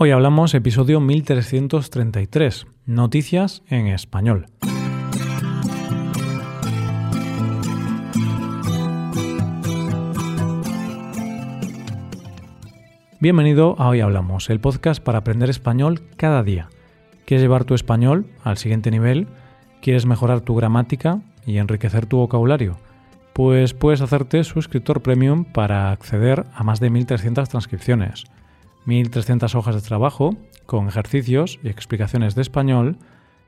Hoy hablamos episodio 1333, Noticias en Español. Bienvenido a Hoy Hablamos, el podcast para aprender español cada día. ¿Quieres llevar tu español al siguiente nivel? ¿Quieres mejorar tu gramática y enriquecer tu vocabulario? Pues puedes hacerte suscriptor premium para acceder a más de 1300 transcripciones 1.300 hojas de trabajo con ejercicios y explicaciones de español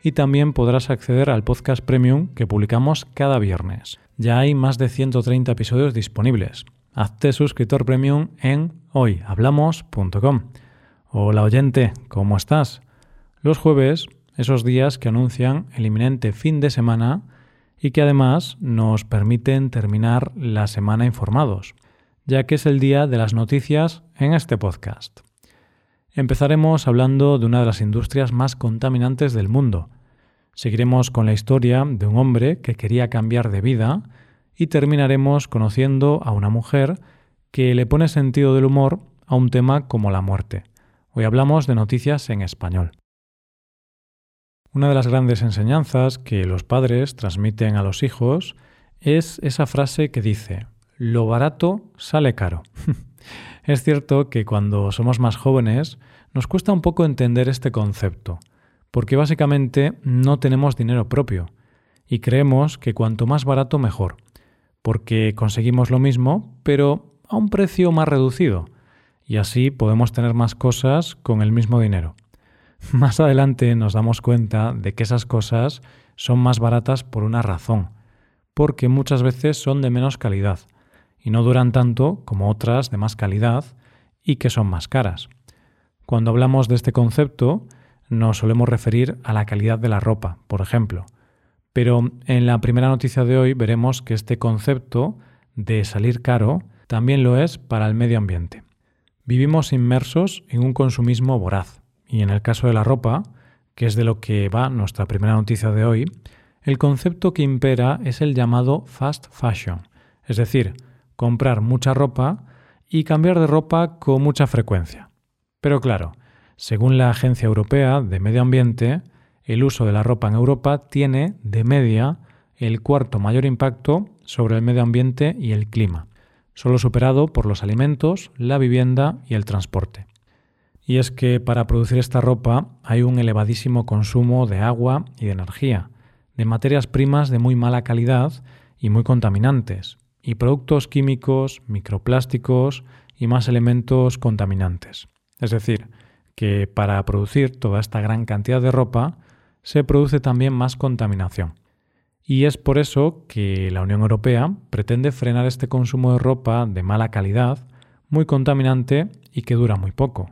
y también podrás acceder al podcast premium que publicamos cada viernes. Ya hay más de 130 episodios disponibles. Hazte suscriptor premium en hoyhablamos.com. Hola oyente, ¿cómo estás? Los jueves, esos días que anuncian el inminente fin de semana y que además nos permiten terminar la semana informados ya que es el día de las noticias en este podcast. Empezaremos hablando de una de las industrias más contaminantes del mundo. Seguiremos con la historia de un hombre que quería cambiar de vida y terminaremos conociendo a una mujer que le pone sentido del humor a un tema como la muerte. Hoy hablamos de noticias en español. Una de las grandes enseñanzas que los padres transmiten a los hijos es esa frase que dice, lo barato sale caro. es cierto que cuando somos más jóvenes nos cuesta un poco entender este concepto, porque básicamente no tenemos dinero propio y creemos que cuanto más barato mejor, porque conseguimos lo mismo, pero a un precio más reducido, y así podemos tener más cosas con el mismo dinero. Más adelante nos damos cuenta de que esas cosas son más baratas por una razón, porque muchas veces son de menos calidad, y no duran tanto como otras de más calidad y que son más caras. Cuando hablamos de este concepto, nos solemos referir a la calidad de la ropa, por ejemplo. Pero en la primera noticia de hoy veremos que este concepto de salir caro también lo es para el medio ambiente. Vivimos inmersos en un consumismo voraz y en el caso de la ropa, que es de lo que va nuestra primera noticia de hoy, el concepto que impera es el llamado fast fashion, es decir, comprar mucha ropa y cambiar de ropa con mucha frecuencia. Pero claro, según la Agencia Europea de Medio Ambiente, el uso de la ropa en Europa tiene, de media, el cuarto mayor impacto sobre el medio ambiente y el clima, solo superado por los alimentos, la vivienda y el transporte. Y es que para producir esta ropa hay un elevadísimo consumo de agua y de energía, de materias primas de muy mala calidad y muy contaminantes, y productos químicos, microplásticos y más elementos contaminantes. Es decir, que para producir toda esta gran cantidad de ropa se produce también más contaminación. Y es por eso que la Unión Europea pretende frenar este consumo de ropa de mala calidad, muy contaminante y que dura muy poco.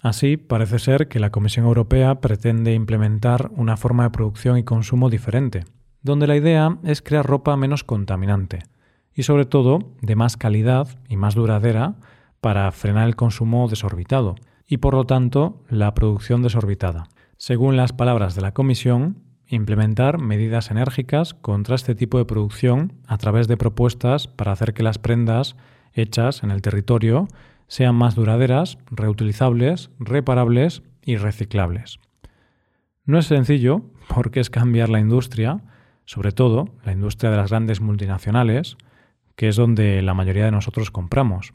Así, parece ser que la Comisión Europea pretende implementar una forma de producción y consumo diferente, donde la idea es crear ropa menos contaminante, y sobre todo de más calidad y más duradera para frenar el consumo desorbitado y por lo tanto la producción desorbitada. Según las palabras de la Comisión, implementar medidas enérgicas contra este tipo de producción a través de propuestas para hacer que las prendas hechas en el territorio sean más duraderas, reutilizables, reparables y reciclables. No es sencillo porque es cambiar la industria, sobre todo la industria de las grandes multinacionales, que es donde la mayoría de nosotros compramos.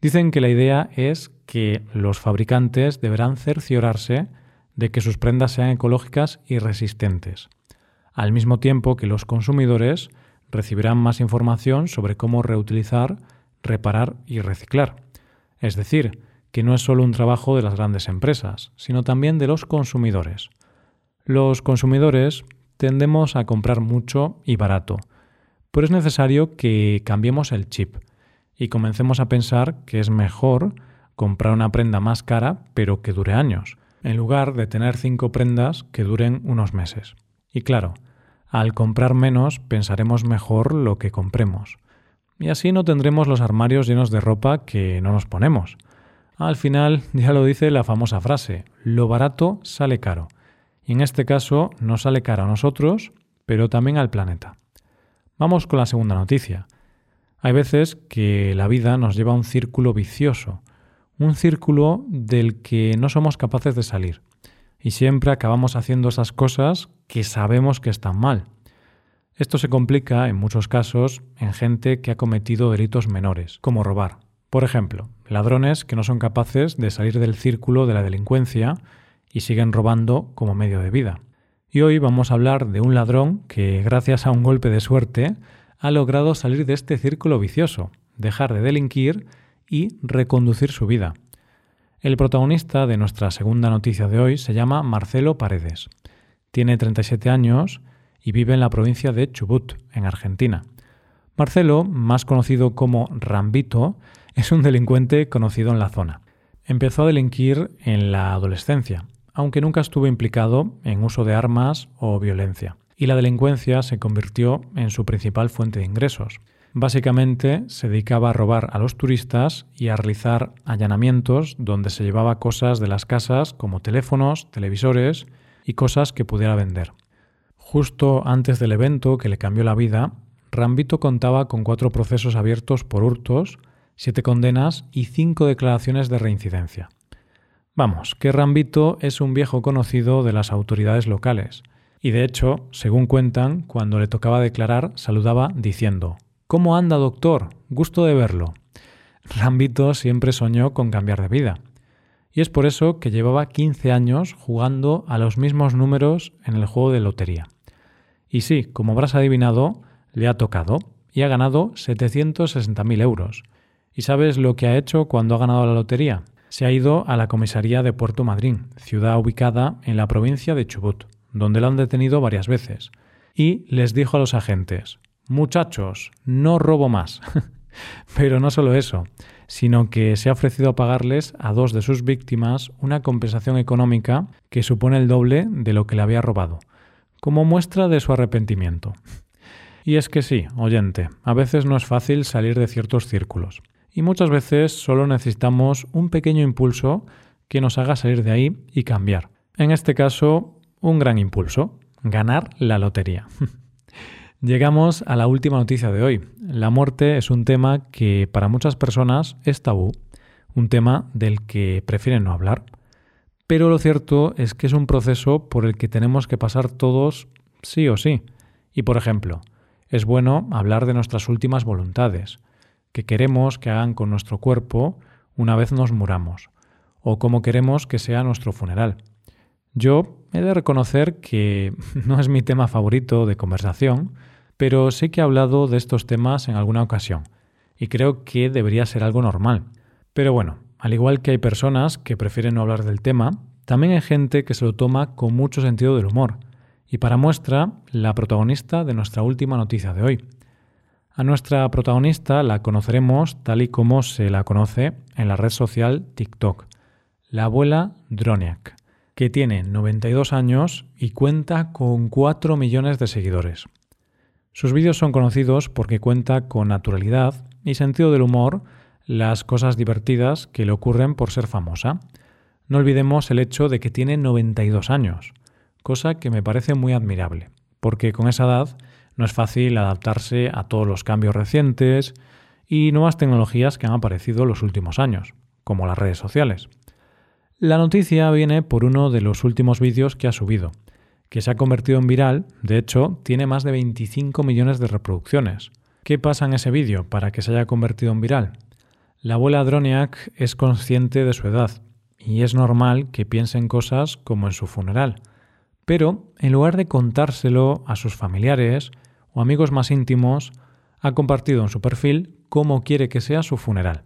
Dicen que la idea es que los fabricantes deberán cerciorarse de que sus prendas sean ecológicas y resistentes, al mismo tiempo que los consumidores recibirán más información sobre cómo reutilizar, reparar y reciclar. Es decir, que no es solo un trabajo de las grandes empresas, sino también de los consumidores. Los consumidores tendemos a comprar mucho y barato, pero es necesario que cambiemos el chip y comencemos a pensar que es mejor comprar una prenda más cara pero que dure años, en lugar de tener cinco prendas que duren unos meses. Y claro, al comprar menos pensaremos mejor lo que compremos. Y así no tendremos los armarios llenos de ropa que no nos ponemos. Al final ya lo dice la famosa frase, lo barato sale caro. Y en este caso no sale caro a nosotros, pero también al planeta. Vamos con la segunda noticia. Hay veces que la vida nos lleva a un círculo vicioso, un círculo del que no somos capaces de salir. Y siempre acabamos haciendo esas cosas que sabemos que están mal. Esto se complica, en muchos casos, en gente que ha cometido delitos menores, como robar. Por ejemplo, ladrones que no son capaces de salir del círculo de la delincuencia y siguen robando como medio de vida. Y hoy vamos a hablar de un ladrón que, gracias a un golpe de suerte, ha logrado salir de este círculo vicioso, dejar de delinquir y reconducir su vida. El protagonista de nuestra segunda noticia de hoy se llama Marcelo Paredes. Tiene 37 años y vive en la provincia de Chubut, en Argentina. Marcelo, más conocido como Rambito, es un delincuente conocido en la zona. Empezó a delinquir en la adolescencia, aunque nunca estuvo implicado en uso de armas o violencia, y la delincuencia se convirtió en su principal fuente de ingresos. Básicamente se dedicaba a robar a los turistas y a realizar allanamientos donde se llevaba cosas de las casas como teléfonos, televisores y cosas que pudiera vender. Justo antes del evento que le cambió la vida, Rambito contaba con cuatro procesos abiertos por hurtos, siete condenas y cinco declaraciones de reincidencia. Vamos, que Rambito es un viejo conocido de las autoridades locales, y de hecho, según cuentan, cuando le tocaba declarar, saludaba diciendo ¿Cómo anda, doctor? Gusto de verlo. Rambito siempre soñó con cambiar de vida. Y es por eso que llevaba 15 años jugando a los mismos números en el juego de lotería. Y sí, como habrás adivinado, le ha tocado y ha ganado 760.000 euros. ¿Y sabes lo que ha hecho cuando ha ganado la lotería? Se ha ido a la comisaría de Puerto Madryn, ciudad ubicada en la provincia de Chubut, donde lo han detenido varias veces, y les dijo a los agentes, muchachos, no robo más. Pero no solo eso, sino que se ha ofrecido a pagarles a dos de sus víctimas una compensación económica que supone el doble de lo que le había robado como muestra de su arrepentimiento. Y es que sí, oyente, a veces no es fácil salir de ciertos círculos. Y muchas veces solo necesitamos un pequeño impulso que nos haga salir de ahí y cambiar. En este caso, un gran impulso, ganar la lotería. Llegamos a la última noticia de hoy. La muerte es un tema que para muchas personas es tabú, un tema del que prefieren no hablar. Pero lo cierto es que es un proceso por el que tenemos que pasar todos sí o sí. Y por ejemplo, es bueno hablar de nuestras últimas voluntades, que queremos que hagan con nuestro cuerpo una vez nos muramos, o cómo queremos que sea nuestro funeral. Yo he de reconocer que no es mi tema favorito de conversación, pero sí que he hablado de estos temas en alguna ocasión, y creo que debería ser algo normal. Pero bueno, al igual que hay personas que prefieren no hablar del tema, también hay gente que se lo toma con mucho sentido del humor. Y para muestra, la protagonista de nuestra última noticia de hoy. A nuestra protagonista la conoceremos tal y como se la conoce en la red social TikTok, la abuela Droniak, que tiene 92 años y cuenta con 4 millones de seguidores. Sus vídeos son conocidos porque cuenta con naturalidad y sentido del humor las cosas divertidas que le ocurren por ser famosa. No olvidemos el hecho de que tiene 92 años, cosa que me parece muy admirable, porque con esa edad no es fácil adaptarse a todos los cambios recientes y nuevas tecnologías que han aparecido en los últimos años, como las redes sociales. La noticia viene por uno de los últimos vídeos que ha subido, que se ha convertido en viral, de hecho, tiene más de 25 millones de reproducciones. ¿Qué pasa en ese vídeo para que se haya convertido en viral? La abuela Droniak es consciente de su edad y es normal que piense en cosas como en su funeral. Pero, en lugar de contárselo a sus familiares o amigos más íntimos, ha compartido en su perfil cómo quiere que sea su funeral.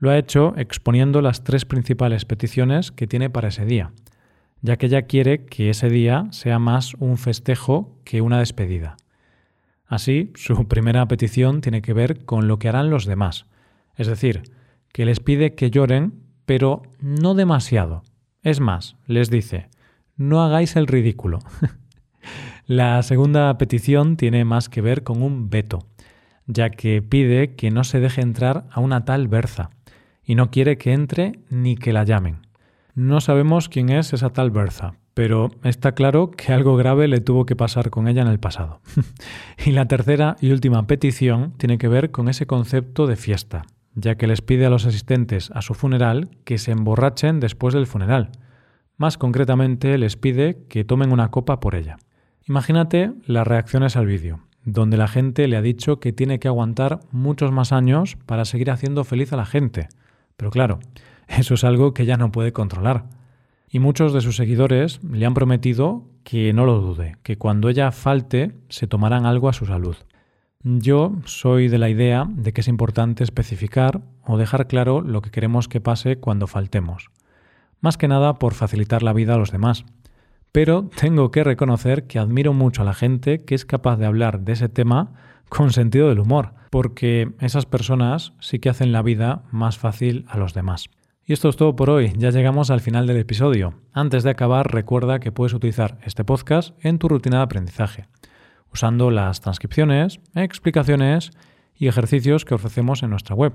Lo ha hecho exponiendo las tres principales peticiones que tiene para ese día, ya que ella quiere que ese día sea más un festejo que una despedida. Así, su primera petición tiene que ver con lo que harán los demás, es decir, que les pide que lloren, pero no demasiado. Es más, les dice, no hagáis el ridículo. La segunda petición tiene más que ver con un veto, ya que pide que no se deje entrar a una tal Berza, y no quiere que entre ni que la llamen. No sabemos quién es esa tal Berza, pero está claro que algo grave le tuvo que pasar con ella en el pasado. y la tercera y última petición tiene que ver con ese concepto de fiesta, ya que les pide a los asistentes a su funeral que se emborrachen después del funeral. Más concretamente, les pide que tomen una copa por ella. Imagínate las reacciones al vídeo, donde la gente le ha dicho que tiene que aguantar muchos más años para seguir haciendo feliz a la gente. Pero claro, eso es algo que ya no puede controlar. Y muchos de sus seguidores le han prometido que no lo dude, que cuando ella falte se tomarán algo a su salud. Yo soy de la idea de que es importante especificar o dejar claro lo que queremos que pase cuando faltemos, más que nada por facilitar la vida a los demás. Pero tengo que reconocer que admiro mucho a la gente que es capaz de hablar de ese tema con sentido del humor, porque esas personas sí que hacen la vida más fácil a los demás. Y esto es todo por hoy, ya llegamos al final del episodio. Antes de acabar, recuerda que puedes utilizar este podcast en tu rutina de aprendizaje, usando las transcripciones, explicaciones y ejercicios que ofrecemos en nuestra web.